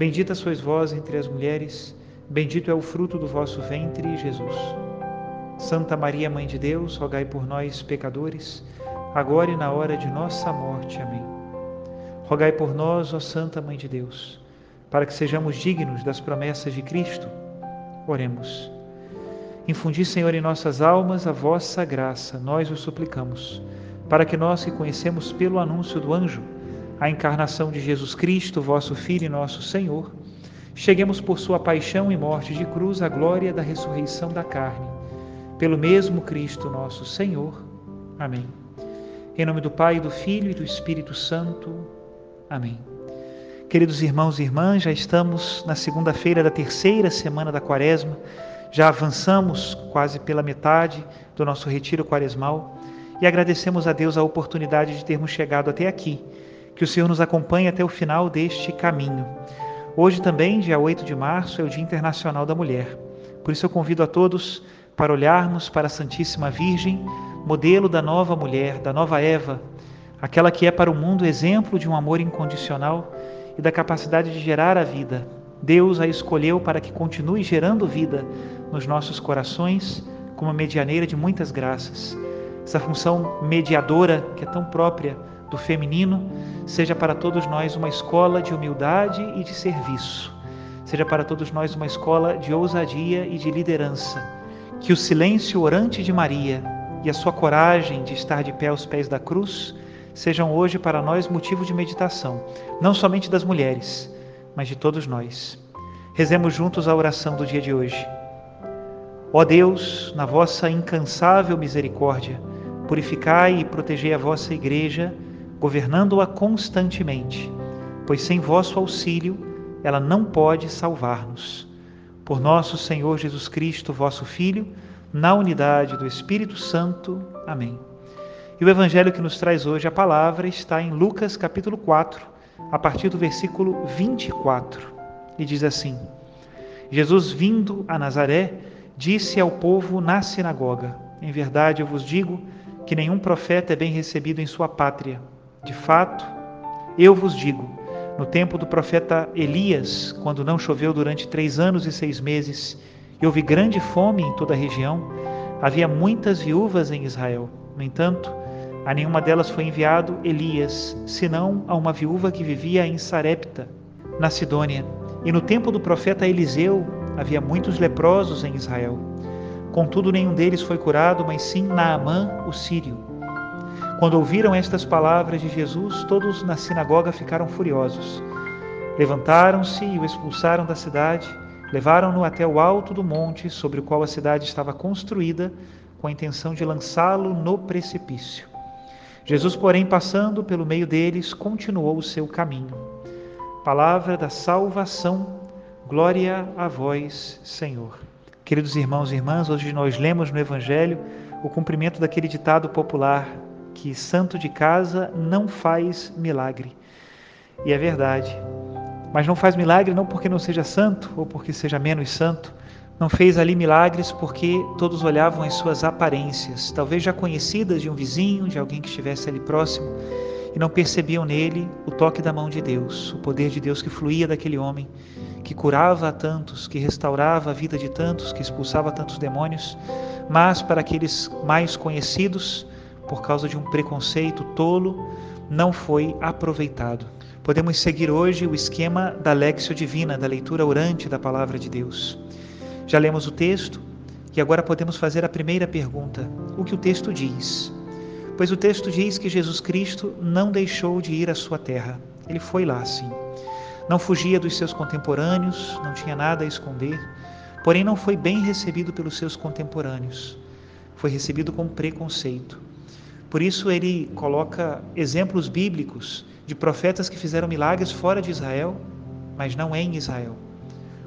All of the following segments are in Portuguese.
Bendita sois vós entre as mulheres, bendito é o fruto do vosso ventre, Jesus. Santa Maria, Mãe de Deus, rogai por nós, pecadores, agora e na hora de nossa morte. Amém. Rogai por nós, ó Santa Mãe de Deus, para que sejamos dignos das promessas de Cristo. Oremos. Infundi, Senhor, em nossas almas a vossa graça, nós o suplicamos, para que nós que conhecemos pelo anúncio do anjo, a encarnação de Jesus Cristo, vosso Filho e nosso Senhor, cheguemos por sua paixão e morte de cruz à glória da ressurreição da carne. Pelo mesmo Cristo nosso Senhor. Amém. Em nome do Pai, do Filho e do Espírito Santo. Amém. Queridos irmãos e irmãs, já estamos na segunda-feira da terceira semana da Quaresma. Já avançamos quase pela metade do nosso retiro quaresmal e agradecemos a Deus a oportunidade de termos chegado até aqui que o Senhor nos acompanhe até o final deste caminho. Hoje também, dia 8 de março, é o Dia Internacional da Mulher. Por isso eu convido a todos para olharmos para a Santíssima Virgem, modelo da nova mulher, da nova Eva, aquela que é para o mundo exemplo de um amor incondicional e da capacidade de gerar a vida. Deus a escolheu para que continue gerando vida nos nossos corações como medianeira de muitas graças. Essa função mediadora que é tão própria do feminino seja para todos nós uma escola de humildade e de serviço, seja para todos nós uma escola de ousadia e de liderança. Que o silêncio orante de Maria e a sua coragem de estar de pé aos pés da cruz sejam hoje para nós motivo de meditação, não somente das mulheres, mas de todos nós. Rezemos juntos a oração do dia de hoje. Ó Deus, na vossa incansável misericórdia, purificai e protegei a vossa igreja governando-a constantemente, pois sem vosso auxílio ela não pode salvar-nos. Por nosso Senhor Jesus Cristo, vosso Filho, na unidade do Espírito Santo. Amém. E o evangelho que nos traz hoje a palavra está em Lucas capítulo 4, a partir do versículo 24, e diz assim: Jesus, vindo a Nazaré, disse ao povo na sinagoga: Em verdade eu vos digo que nenhum profeta é bem recebido em sua pátria. De fato, eu vos digo, no tempo do profeta Elias, quando não choveu durante três anos e seis meses, e houve grande fome em toda a região, havia muitas viúvas em Israel. No entanto, a nenhuma delas foi enviado Elias, senão a uma viúva que vivia em Sarepta, na Sidônia. E no tempo do profeta Eliseu havia muitos leprosos em Israel. Contudo, nenhum deles foi curado, mas sim Naamã, o sírio. Quando ouviram estas palavras de Jesus, todos na sinagoga ficaram furiosos. Levantaram-se e o expulsaram da cidade, levaram-no até o alto do monte sobre o qual a cidade estava construída, com a intenção de lançá-lo no precipício. Jesus, porém, passando pelo meio deles, continuou o seu caminho. Palavra da salvação, glória a vós, Senhor. Queridos irmãos e irmãs, hoje nós lemos no Evangelho o cumprimento daquele ditado popular que santo de casa não faz milagre. E é verdade. Mas não faz milagre não porque não seja santo ou porque seja menos santo. Não fez ali milagres porque todos olhavam as suas aparências, talvez já conhecidas de um vizinho, de alguém que estivesse ali próximo, e não percebiam nele o toque da mão de Deus, o poder de Deus que fluía daquele homem, que curava a tantos, que restaurava a vida de tantos, que expulsava tantos demônios. Mas para aqueles mais conhecidos, por causa de um preconceito tolo, não foi aproveitado. Podemos seguir hoje o esquema da Lexio Divina, da leitura orante da Palavra de Deus. Já lemos o texto e agora podemos fazer a primeira pergunta: o que o texto diz? Pois o texto diz que Jesus Cristo não deixou de ir à sua terra. Ele foi lá, sim. Não fugia dos seus contemporâneos, não tinha nada a esconder, porém não foi bem recebido pelos seus contemporâneos. Foi recebido com preconceito. Por isso ele coloca exemplos bíblicos de profetas que fizeram milagres fora de Israel, mas não em Israel.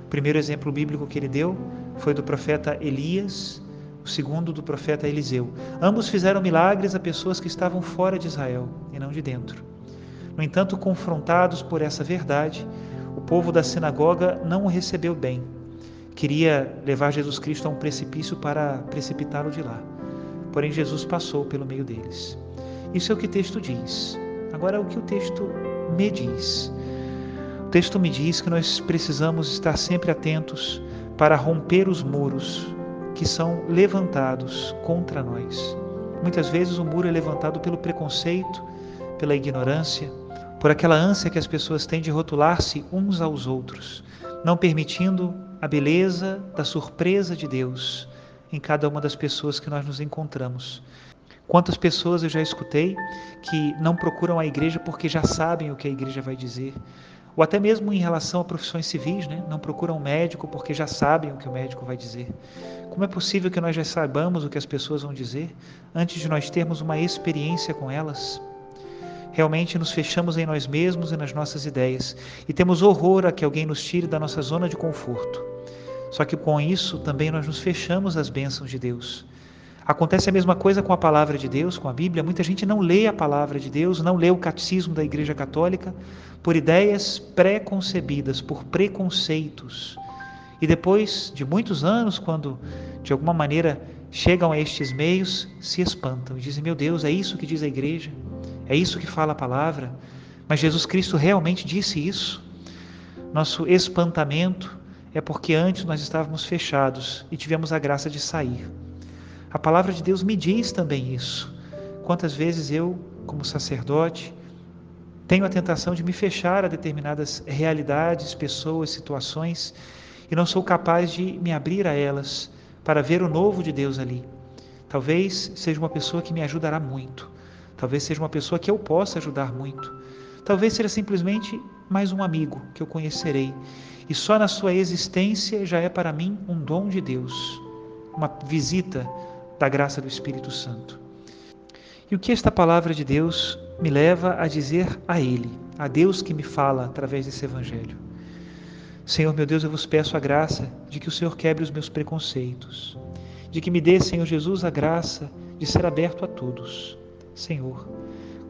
O primeiro exemplo bíblico que ele deu foi do profeta Elias, o segundo do profeta Eliseu. Ambos fizeram milagres a pessoas que estavam fora de Israel e não de dentro. No entanto, confrontados por essa verdade, o povo da sinagoga não o recebeu bem. Queria levar Jesus Cristo a um precipício para precipitá-lo de lá. Porém, Jesus passou pelo meio deles. Isso é o que o texto diz. Agora, o que o texto me diz? O texto me diz que nós precisamos estar sempre atentos para romper os muros que são levantados contra nós. Muitas vezes o muro é levantado pelo preconceito, pela ignorância, por aquela ânsia que as pessoas têm de rotular-se uns aos outros, não permitindo a beleza da surpresa de Deus em cada uma das pessoas que nós nos encontramos. Quantas pessoas eu já escutei que não procuram a igreja porque já sabem o que a igreja vai dizer, ou até mesmo em relação a profissões civis, né? não procuram um médico porque já sabem o que o médico vai dizer. Como é possível que nós já saibamos o que as pessoas vão dizer antes de nós termos uma experiência com elas? Realmente nos fechamos em nós mesmos e nas nossas ideias e temos horror a que alguém nos tire da nossa zona de conforto. Só que com isso também nós nos fechamos às bênçãos de Deus. Acontece a mesma coisa com a palavra de Deus, com a Bíblia. Muita gente não lê a palavra de Deus, não lê o catecismo da Igreja Católica por ideias pré-concebidas, por preconceitos. E depois de muitos anos, quando de alguma maneira chegam a estes meios, se espantam e dizem: Meu Deus, é isso que diz a Igreja? É isso que fala a palavra? Mas Jesus Cristo realmente disse isso? Nosso espantamento é porque antes nós estávamos fechados e tivemos a graça de sair. A palavra de Deus me diz também isso. Quantas vezes eu, como sacerdote, tenho a tentação de me fechar a determinadas realidades, pessoas, situações e não sou capaz de me abrir a elas para ver o novo de Deus ali. Talvez seja uma pessoa que me ajudará muito. Talvez seja uma pessoa que eu possa ajudar muito. Talvez seja simplesmente mais um amigo que eu conhecerei e só na sua existência já é para mim um dom de Deus, uma visita da graça do Espírito Santo. E o que esta palavra de Deus me leva a dizer a Ele, a Deus que me fala através desse Evangelho? Senhor meu Deus, eu vos peço a graça de que o Senhor quebre os meus preconceitos, de que me dê, Senhor Jesus, a graça de ser aberto a todos. Senhor,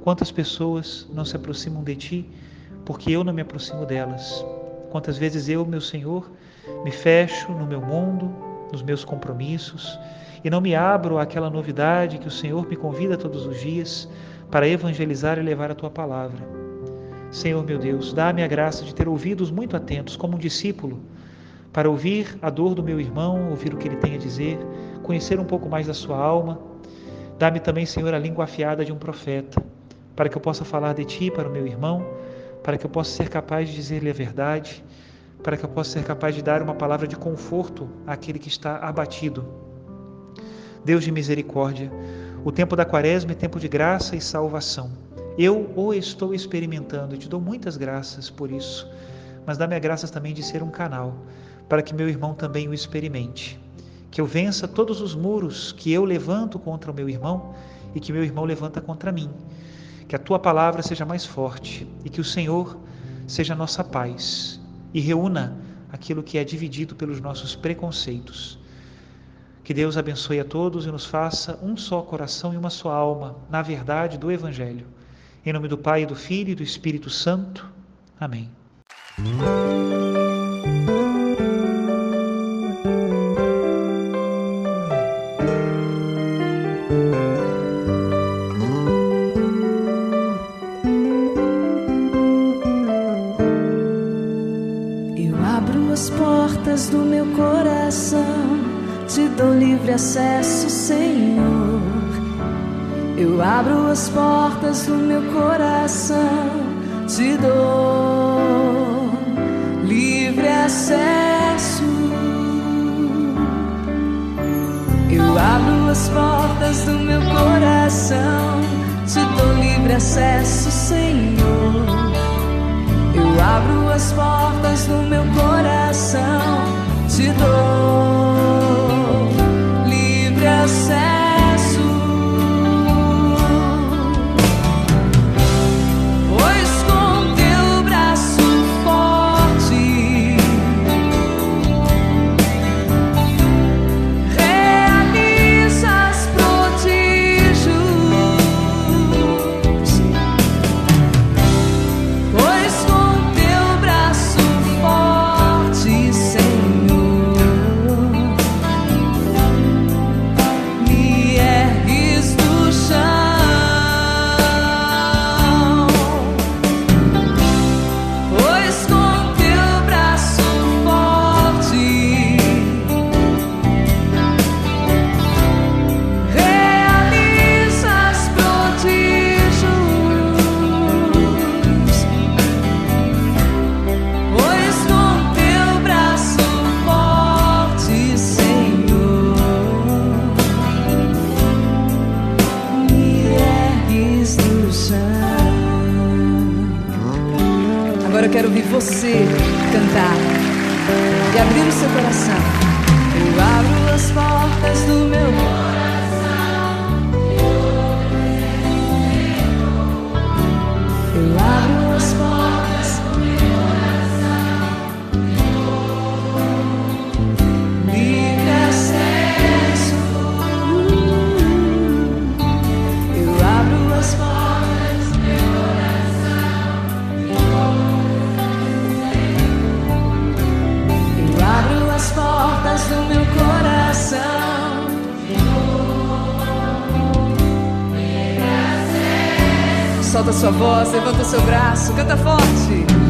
quantas pessoas não se aproximam de Ti porque eu não me aproximo delas? Quantas vezes eu, meu Senhor, me fecho no meu mundo, nos meus compromissos e não me abro àquela novidade que o Senhor me convida todos os dias para evangelizar e levar a tua palavra. Senhor meu Deus, dá-me a graça de ter ouvidos muito atentos, como um discípulo, para ouvir a dor do meu irmão, ouvir o que ele tem a dizer, conhecer um pouco mais da sua alma. Dá-me também, Senhor, a língua afiada de um profeta, para que eu possa falar de ti para o meu irmão para que eu possa ser capaz de dizer-lhe a verdade, para que eu possa ser capaz de dar uma palavra de conforto àquele que está abatido. Deus de misericórdia, o tempo da quaresma é tempo de graça e salvação. Eu o estou experimentando e te dou muitas graças por isso, mas dá-me a graça também de ser um canal para que meu irmão também o experimente. Que eu vença todos os muros que eu levanto contra o meu irmão e que meu irmão levanta contra mim que a tua palavra seja mais forte e que o Senhor seja nossa paz e reúna aquilo que é dividido pelos nossos preconceitos. Que Deus abençoe a todos e nos faça um só coração e uma só alma na verdade do Evangelho. Em nome do Pai, do Filho e do Espírito Santo. Amém. Acesso, Senhor. Eu abro as portas do meu coração, te dou livre acesso. Eu abro as portas do meu coração, te dou livre acesso, Senhor. Eu abro as portas você cantar e abrir o seu coração. Eu abro as portas do meu coração. Sua voz, levanta seu braço, canta forte.